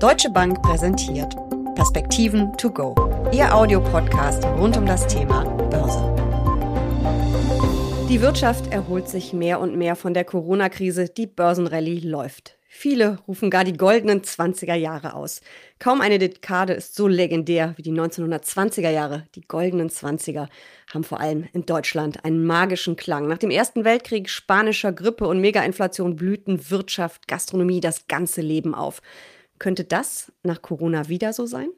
Deutsche Bank präsentiert Perspektiven to go, Ihr Audiopodcast rund um das Thema Börse. Die Wirtschaft erholt sich mehr und mehr von der Corona-Krise. Die Börsenrallye läuft. Viele rufen gar die goldenen 20er Jahre aus. Kaum eine Dekade ist so legendär wie die 1920er Jahre. Die goldenen 20er haben vor allem in Deutschland einen magischen Klang. Nach dem Ersten Weltkrieg, spanischer Grippe und Megainflation blühten Wirtschaft, Gastronomie, das ganze Leben auf. Könnte das nach Corona wieder so sein?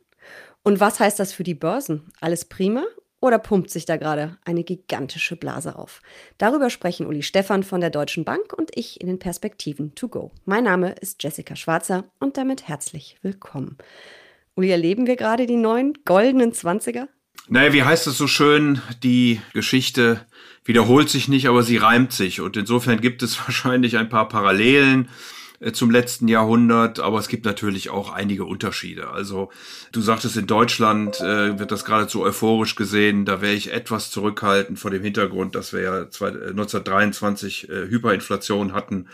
Und was heißt das für die Börsen? Alles prima oder pumpt sich da gerade eine gigantische Blase auf? Darüber sprechen Uli Stephan von der Deutschen Bank und ich in den Perspektiven to go. Mein Name ist Jessica Schwarzer und damit herzlich willkommen. Uli, erleben wir gerade die neuen goldenen Zwanziger? Naja, wie heißt es so schön, die Geschichte wiederholt sich nicht, aber sie reimt sich. Und insofern gibt es wahrscheinlich ein paar Parallelen zum letzten Jahrhundert, aber es gibt natürlich auch einige Unterschiede. Also du sagtest, in Deutschland äh, wird das geradezu euphorisch gesehen. Da wäre ich etwas zurückhaltend vor dem Hintergrund, dass wir ja 1923 äh, Hyperinflation hatten.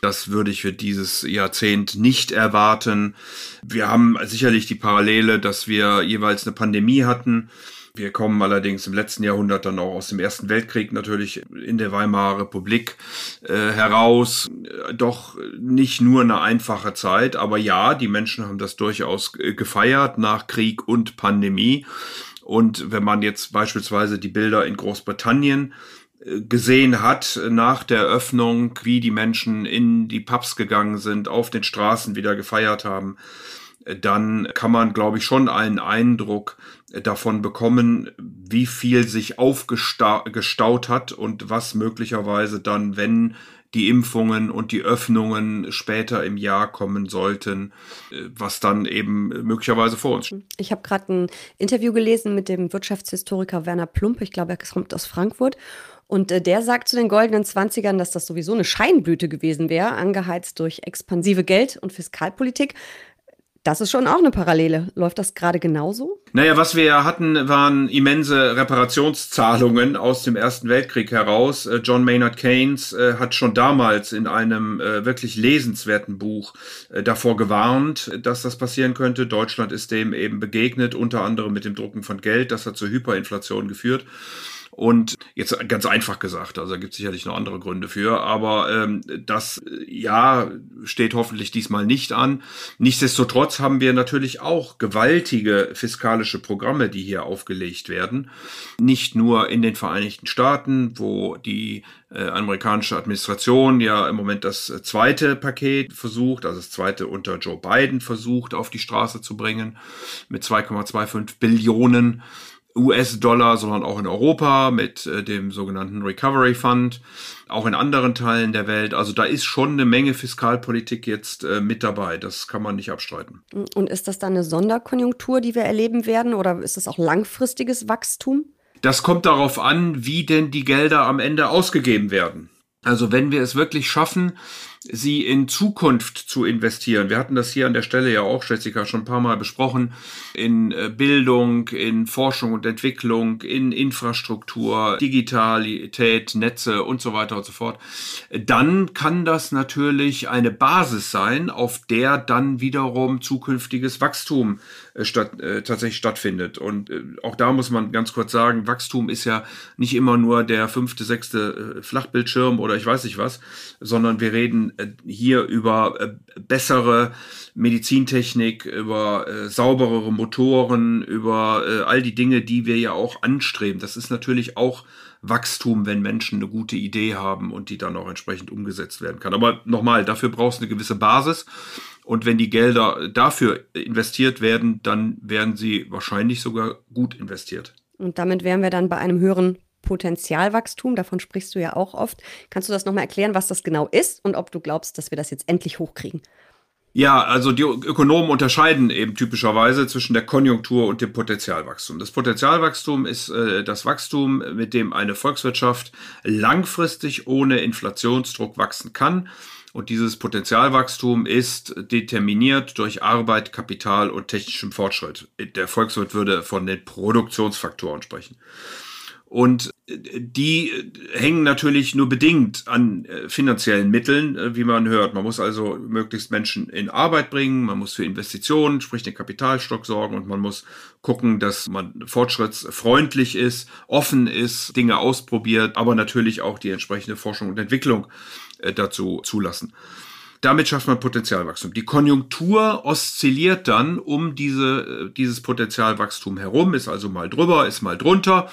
Das würde ich für dieses Jahrzehnt nicht erwarten. Wir haben sicherlich die Parallele, dass wir jeweils eine Pandemie hatten wir kommen allerdings im letzten Jahrhundert dann auch aus dem Ersten Weltkrieg natürlich in der Weimarer Republik äh, heraus. Doch nicht nur eine einfache Zeit, aber ja, die Menschen haben das durchaus gefeiert nach Krieg und Pandemie. Und wenn man jetzt beispielsweise die Bilder in Großbritannien äh, gesehen hat nach der Öffnung, wie die Menschen in die Pubs gegangen sind, auf den Straßen wieder gefeiert haben, dann kann man, glaube ich, schon einen Eindruck davon bekommen, wie viel sich aufgestaut hat und was möglicherweise dann, wenn die Impfungen und die Öffnungen später im Jahr kommen sollten, äh, was dann eben möglicherweise vor uns steht. Ich habe gerade ein Interview gelesen mit dem Wirtschaftshistoriker Werner Plump, ich glaube, er kommt aus Frankfurt. Und äh, der sagt zu den goldenen Zwanzigern, dass das sowieso eine Scheinblüte gewesen wäre, angeheizt durch expansive Geld- und Fiskalpolitik. Das ist schon auch eine Parallele. Läuft das gerade genauso? Naja, was wir ja hatten, waren immense Reparationszahlungen aus dem Ersten Weltkrieg heraus. Äh, John Maynard Keynes äh, hat schon damals in einem äh, wirklich lesenswerten Buch davor gewarnt, dass das passieren könnte. Deutschland ist dem eben begegnet, unter anderem mit dem Drucken von Geld. Das hat zur Hyperinflation geführt. Und jetzt ganz einfach gesagt, also da gibt es sicherlich noch andere Gründe für, aber ähm, das ja steht hoffentlich diesmal nicht an. Nichtsdestotrotz haben wir natürlich auch gewaltige fiskalische Programme, die hier aufgelegt werden. Nicht nur in den Vereinigten Staaten, wo die äh, amerikanische Administration ja im Moment das zweite Paket versucht, also das zweite unter Joe Biden versucht auf die Straße zu bringen mit 2,25 Billionen US-Dollar, sondern auch in Europa mit äh, dem sogenannten Recovery Fund, auch in anderen Teilen der Welt. Also da ist schon eine Menge Fiskalpolitik jetzt äh, mit dabei. Das kann man nicht abstreiten. Und ist das dann eine Sonderkonjunktur, die wir erleben werden, oder ist das auch langfristiges Wachstum? Das kommt darauf an, wie denn die Gelder am Ende ausgegeben werden. Also wenn wir es wirklich schaffen, sie in Zukunft zu investieren. Wir hatten das hier an der Stelle ja auch, Jessica, schon ein paar Mal besprochen, in äh, Bildung, in Forschung und Entwicklung, in Infrastruktur, Digitalität, Netze und so weiter und so fort. Dann kann das natürlich eine Basis sein, auf der dann wiederum zukünftiges Wachstum äh, statt, äh, tatsächlich stattfindet. Und äh, auch da muss man ganz kurz sagen, Wachstum ist ja nicht immer nur der fünfte, sechste äh, Flachbildschirm oder ich weiß nicht was, sondern wir reden äh, hier über äh, bessere Medizintechnik, über äh, sauberere Motoren, über all die Dinge, die wir ja auch anstreben. Das ist natürlich auch Wachstum, wenn Menschen eine gute Idee haben und die dann auch entsprechend umgesetzt werden kann. Aber nochmal, dafür brauchst du eine gewisse Basis. Und wenn die Gelder dafür investiert werden, dann werden sie wahrscheinlich sogar gut investiert. Und damit wären wir dann bei einem höheren Potenzialwachstum, davon sprichst du ja auch oft. Kannst du das nochmal erklären, was das genau ist und ob du glaubst, dass wir das jetzt endlich hochkriegen? Ja, also die Ökonomen unterscheiden eben typischerweise zwischen der Konjunktur und dem Potenzialwachstum. Das Potenzialwachstum ist äh, das Wachstum, mit dem eine Volkswirtschaft langfristig ohne Inflationsdruck wachsen kann. Und dieses Potenzialwachstum ist determiniert durch Arbeit, Kapital und technischem Fortschritt. Der Volkswirt würde von den Produktionsfaktoren sprechen. Und äh, die äh, hängen natürlich nur bedingt an äh, finanziellen Mitteln, wie man hört. Man muss also möglichst Menschen in Arbeit bringen, man muss für Investitionen, sprich den Kapitalstock sorgen und man muss gucken, dass man fortschrittsfreundlich ist, offen ist, Dinge ausprobiert, aber natürlich auch die entsprechende Forschung und Entwicklung dazu zulassen. Damit schafft man Potenzialwachstum. Die Konjunktur oszilliert dann um diese, dieses Potenzialwachstum herum, ist also mal drüber, ist mal drunter.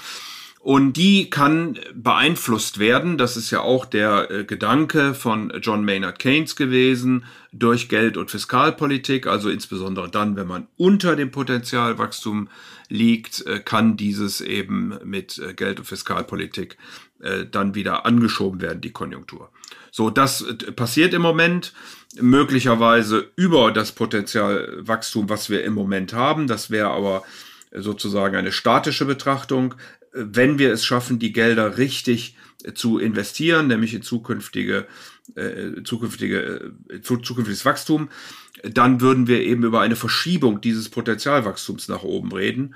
Und die kann beeinflusst werden, das ist ja auch der äh, Gedanke von John Maynard Keynes gewesen, durch Geld- und Fiskalpolitik, also insbesondere dann, wenn man unter dem Potenzialwachstum liegt, äh, kann dieses eben mit äh, Geld- und Fiskalpolitik dann wieder angeschoben werden, die Konjunktur. So, das passiert im Moment möglicherweise über das Potenzialwachstum, was wir im Moment haben. Das wäre aber sozusagen eine statische Betrachtung. Wenn wir es schaffen, die Gelder richtig zu investieren, nämlich in zukünftige, äh, zukünftige, äh, zukünftiges Wachstum, dann würden wir eben über eine Verschiebung dieses Potenzialwachstums nach oben reden.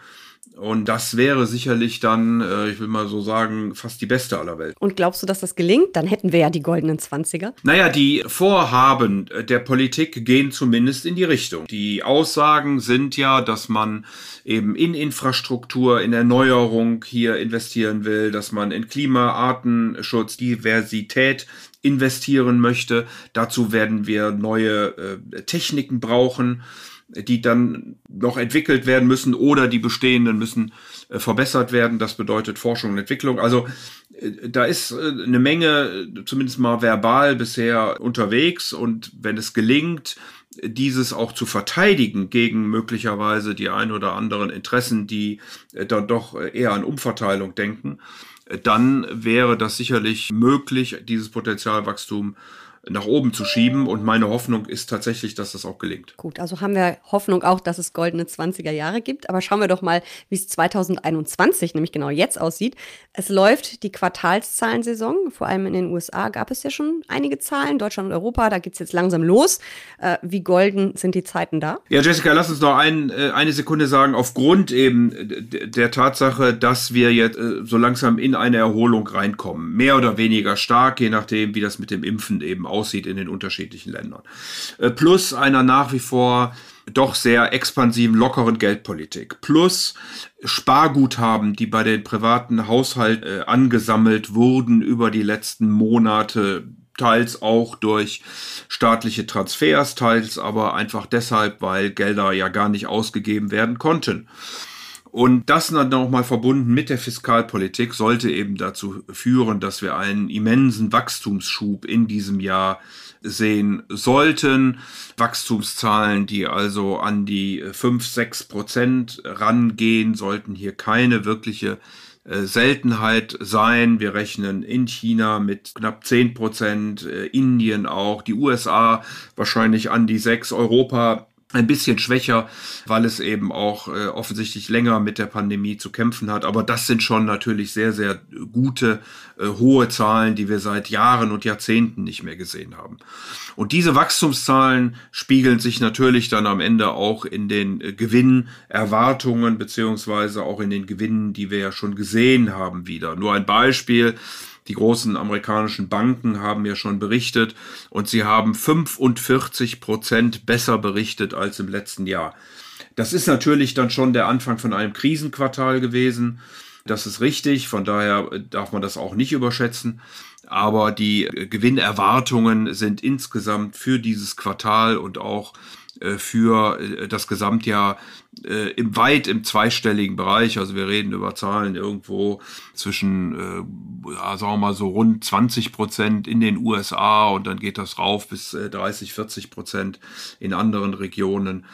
Und das wäre sicherlich dann, äh, ich will mal so sagen, fast die beste aller Welt. Und glaubst du, dass das gelingt? Dann hätten wir ja die goldenen Zwanziger. Naja, die Vorhaben der Politik gehen zumindest in die Richtung. Die Aussagen sind ja, dass man eben in Infrastruktur, in Erneuerung hier investieren will, dass man in Klima, Artenschutz, Diversität investieren möchte. Dazu werden wir neue äh, Techniken brauchen die dann noch entwickelt werden müssen oder die bestehenden müssen äh, verbessert werden. Das bedeutet Forschung und Entwicklung. Also äh, da ist äh, eine Menge, zumindest mal verbal bisher unterwegs und wenn es gelingt, dieses auch zu verteidigen gegen möglicherweise die ein oder anderen Interessen, die dann doch eher an Umverteilung denken, dann wäre das sicherlich möglich, dieses Potenzialwachstum nach oben zu schieben. Und meine Hoffnung ist tatsächlich, dass das auch gelingt. Gut, also haben wir Hoffnung auch, dass es goldene 20er Jahre gibt. Aber schauen wir doch mal, wie es 2021, nämlich genau jetzt aussieht. Es läuft die Quartalszahlensaison. Vor allem in den USA gab es ja schon einige Zahlen. Deutschland und Europa, da geht es jetzt langsam los. Äh, wie golden sind die Zeiten da? Ja, Jessica, lass uns noch ein, äh, eine Sekunde sagen. Aufgrund eben der Tatsache, dass wir jetzt äh, so langsam in eine Erholung reinkommen. Mehr oder weniger stark, je nachdem, wie das mit dem Impfen eben aussieht in den unterschiedlichen Ländern. Äh, plus einer nach wie vor doch sehr expansiven, lockeren Geldpolitik. Plus Sparguthaben, die bei den privaten Haushalten äh, angesammelt wurden über die letzten Monate, teils auch durch staatliche Transfers, teils aber einfach deshalb, weil Gelder ja gar nicht ausgegeben werden konnten. Und das dann nochmal verbunden mit der Fiskalpolitik sollte eben dazu führen, dass wir einen immensen Wachstumsschub in diesem Jahr sehen sollten. Wachstumszahlen, die also an die 5, 6 Prozent rangehen, sollten hier keine wirkliche äh, Seltenheit sein. Wir rechnen in China mit knapp 10 Prozent, äh, Indien auch, die USA wahrscheinlich an die 6, Europa ein bisschen schwächer, weil es eben auch äh, offensichtlich länger mit der Pandemie zu kämpfen hat. Aber das sind schon natürlich sehr, sehr gute, äh, hohe Zahlen, die wir seit Jahren und Jahrzehnten nicht mehr gesehen haben. Und diese Wachstumszahlen spiegeln sich natürlich dann am Ende auch in den äh, Gewinnerwartungen beziehungsweise auch in den Gewinnen, die wir ja schon gesehen haben wieder. Nur ein Beispiel. Die großen amerikanischen Banken haben ja schon berichtet und sie haben 45 Prozent besser berichtet als im letzten Jahr. Das ist natürlich dann schon der Anfang von einem Krisenquartal gewesen. Das ist richtig, von daher darf man das auch nicht überschätzen. Aber die Gewinnerwartungen sind insgesamt für dieses Quartal und auch für äh, das Gesamtjahr äh, im weit im zweistelligen Bereich. Also wir reden über Zahlen irgendwo zwischen, äh, ja, sagen wir mal so rund 20 Prozent in den USA und dann geht das rauf bis äh, 30, 40 Prozent in anderen Regionen.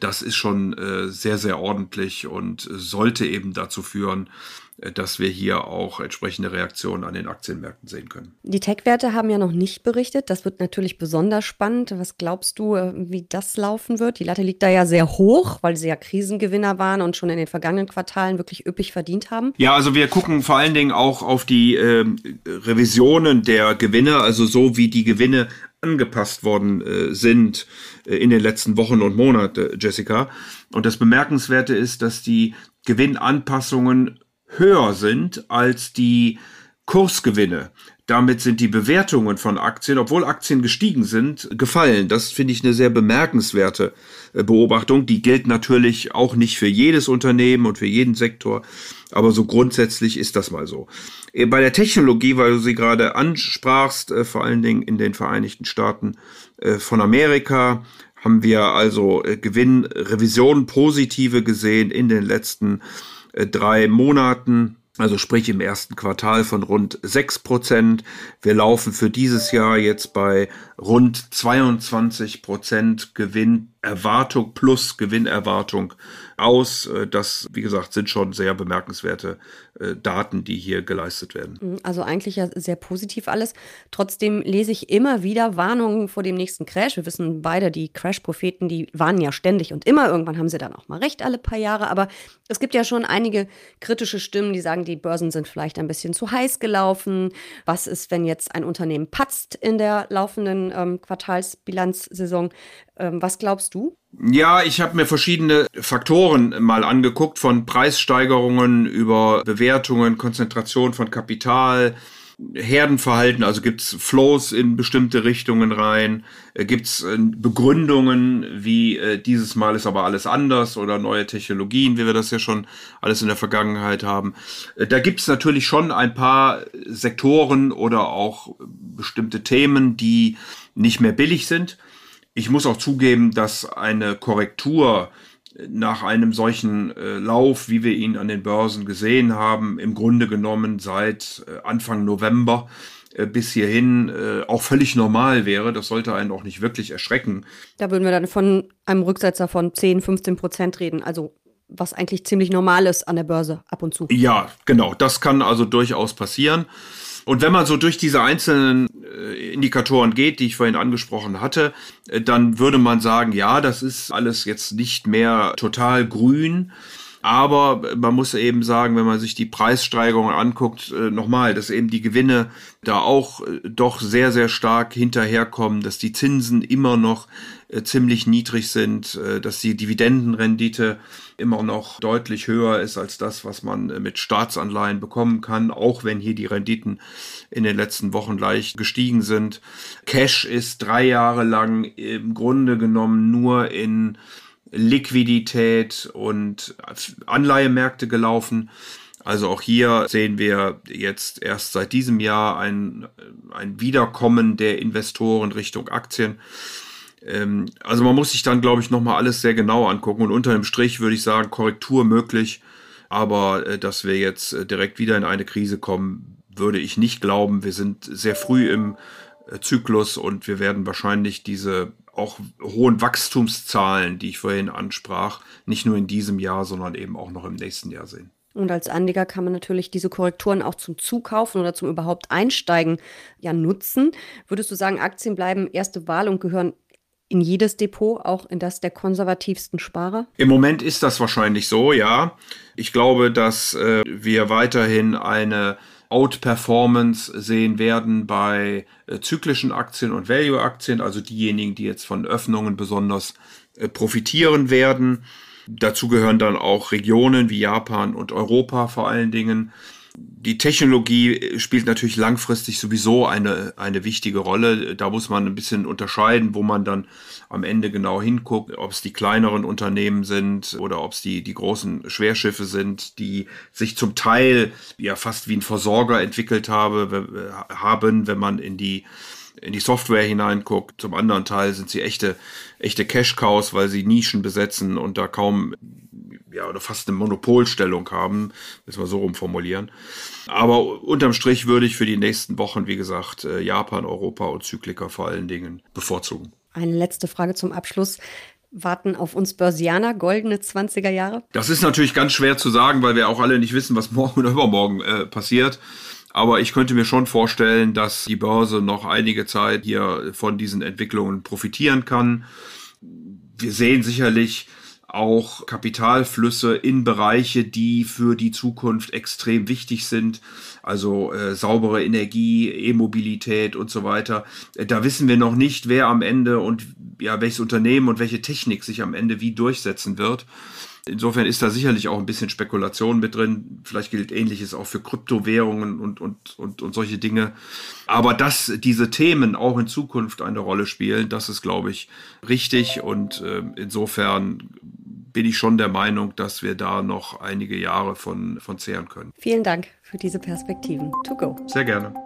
Das ist schon äh, sehr, sehr ordentlich und sollte eben dazu führen, äh, dass wir hier auch entsprechende Reaktionen an den Aktienmärkten sehen können. Die Tech-Werte haben ja noch nicht berichtet. Das wird natürlich besonders spannend. Was glaubst du, äh, wie das laufen wird? Die Latte liegt da ja sehr hoch, weil sie ja Krisengewinner waren und schon in den vergangenen Quartalen wirklich üppig verdient haben. Ja, also wir gucken vor allen Dingen auch auf die äh, Revisionen der Gewinne, also so wie die Gewinne angepasst worden äh, sind äh, in den letzten Wochen und Monaten, Jessica. Und das Bemerkenswerte ist, dass die Gewinnanpassungen höher sind als die Kursgewinne. Damit sind die Bewertungen von Aktien, obwohl Aktien gestiegen sind, gefallen. Das finde ich eine sehr bemerkenswerte äh, Beobachtung. Die gilt natürlich auch nicht für jedes Unternehmen und für jeden Sektor, aber so grundsätzlich ist das mal so. Äh, bei der Technologie, weil du sie gerade ansprachst, äh, vor allen Dingen in den Vereinigten Staaten von Amerika, haben wir also Gewinnrevisionen positive gesehen in den letzten drei Monaten also sprich im ersten Quartal von rund 6 Prozent. Wir laufen für dieses Jahr jetzt bei rund 22 Prozent Gewinnerwartung plus Gewinnerwartung aus. Äh, das, wie gesagt, sind schon sehr bemerkenswerte äh, Daten, die hier geleistet werden. Mhm, also eigentlich ja sehr positiv alles. Trotzdem lese ich immer wieder Warnungen vor dem nächsten Crash. Wir wissen beide, die Crash-Propheten, die warnen ja ständig und immer. Irgendwann haben sie dann auch mal recht, alle paar Jahre. Aber es gibt ja schon einige kritische Stimmen, die sagen, die Börsen sind vielleicht ein bisschen zu heiß gelaufen. Was ist, wenn jetzt ein Unternehmen patzt in der laufenden ähm, Quartalsbilanzsaison? Ähm, was glaubst du? Ja, ich habe mir verschiedene Faktoren mal angeguckt, von Preissteigerungen über Bewertungen, Konzentration von Kapital, Herdenverhalten, also gibt's Flows in bestimmte Richtungen rein, äh, gibt's äh, Begründungen, wie äh, dieses Mal ist aber alles anders oder neue Technologien, wie wir das ja schon alles in der Vergangenheit haben. Da gibt's natürlich schon ein paar Sektoren oder auch bestimmte Themen, die nicht mehr billig sind. Ich muss auch zugeben, dass eine Korrektur nach einem solchen äh, Lauf, wie wir ihn an den Börsen gesehen haben, im Grunde genommen seit äh, Anfang November äh, bis hierhin äh, auch völlig normal wäre. Das sollte einen auch nicht wirklich erschrecken. Da würden wir dann von einem Rücksetzer von 10, 15 Prozent reden. Also was eigentlich ziemlich normal ist an der Börse ab und zu. Ja, genau. Das kann also durchaus passieren. Und wenn man so durch diese einzelnen äh, Indikatoren geht, die ich vorhin angesprochen hatte, äh, dann würde man sagen, ja, das ist alles jetzt nicht mehr total grün. Aber man muss eben sagen, wenn man sich die Preissteigerungen anguckt, äh, nochmal, dass eben die Gewinne da auch doch sehr, sehr stark hinterherkommen, dass die Zinsen immer noch ziemlich niedrig sind, dass die Dividendenrendite immer noch deutlich höher ist als das, was man äh, mit Staatsanleihen bekommen kann, auch wenn hier die Renditen in den letzten Wochen leicht gestiegen sind. Cash ist drei Jahre lang im Grunde genommen nur in Liquidität und Anleihemärkte gelaufen. Also auch hier sehen wir jetzt erst seit diesem Jahr ein, ein Wiederkommen der Investoren Richtung Aktien. Ähm, also man muss sich dann, glaube ich, nochmal alles sehr genau angucken und unter dem Strich würde ich sagen, Korrektur möglich, aber äh, dass wir jetzt äh, direkt wieder in eine Krise kommen, würde ich nicht glauben. Wir sind sehr früh im Zyklus und wir werden wahrscheinlich diese auch hohen Wachstumszahlen, die ich vorhin ansprach, nicht nur in diesem Jahr, sondern eben auch noch im nächsten Jahr sehen. Und als Anleger kann man natürlich diese Korrekturen auch zum Zukaufen oder zum überhaupt Einsteigen ja nutzen. Würdest du sagen, Aktien bleiben erste Wahl und gehören in jedes Depot, auch in das der konservativsten Sparer? Im Moment ist das wahrscheinlich so, ja. Ich glaube, dass äh, wir weiterhin eine Outperformance sehen werden bei äh, zyklischen Aktien und Value-Aktien, also diejenigen, die jetzt von Öffnungen besonders äh, profitieren werden. Dazu gehören dann auch Regionen wie Japan und Europa vor allen Dingen die Technologie spielt natürlich langfristig sowieso eine, eine wichtige Rolle. Da muss man ein bisschen unterscheiden, wo man dann am Ende genau hinguckt, ob es die kleineren Unternehmen sind oder ob es die, die großen Schwerschiffe sind, die sich zum Teil ja fast wie ein Versorger entwickelt habe, haben, wenn man in die in die Software hineinguckt. Zum anderen Teil sind sie echte, echte Cash-Cows, weil sie Nischen besetzen und da kaum ja, oder fast eine Monopolstellung haben, müssen wir so rumformulieren. Aber unterm Strich würde ich für die nächsten Wochen, wie gesagt, äh, Japan, Europa und Zykliker vor allen Dingen bevorzugen. Eine letzte Frage zum Abschluss. Warten auf uns Börsianer goldene 20er Jahre? Das ist natürlich ganz schwer zu sagen, weil wir auch alle nicht wissen, was morgen oder übermorgen äh, passiert. Aber ich könnte mir schon vorstellen, dass die Börse noch einige Zeit hier von diesen Entwicklungen profitieren kann. Wir sehen sicherlich auch Kapitalflüsse in Bereiche, die für die Zukunft extrem wichtig sind, also äh, saubere Energie, E-Mobilität und so weiter. Äh, da wissen wir noch nicht, wer am Ende und ja, welches Unternehmen und welche Technik sich am Ende wie durchsetzen wird. Insofern ist da sicherlich auch ein bisschen Spekulation mit drin. Vielleicht gilt Ähnliches auch für Kryptowährungen und, und, und, und solche Dinge. Aber dass diese Themen auch in Zukunft eine Rolle spielen, das ist, glaube ich, richtig. Und äh, insofern bin ich schon der Meinung, dass wir da noch einige Jahre von, von zehren können. Vielen Dank für diese Perspektiven. To go. Sehr gerne.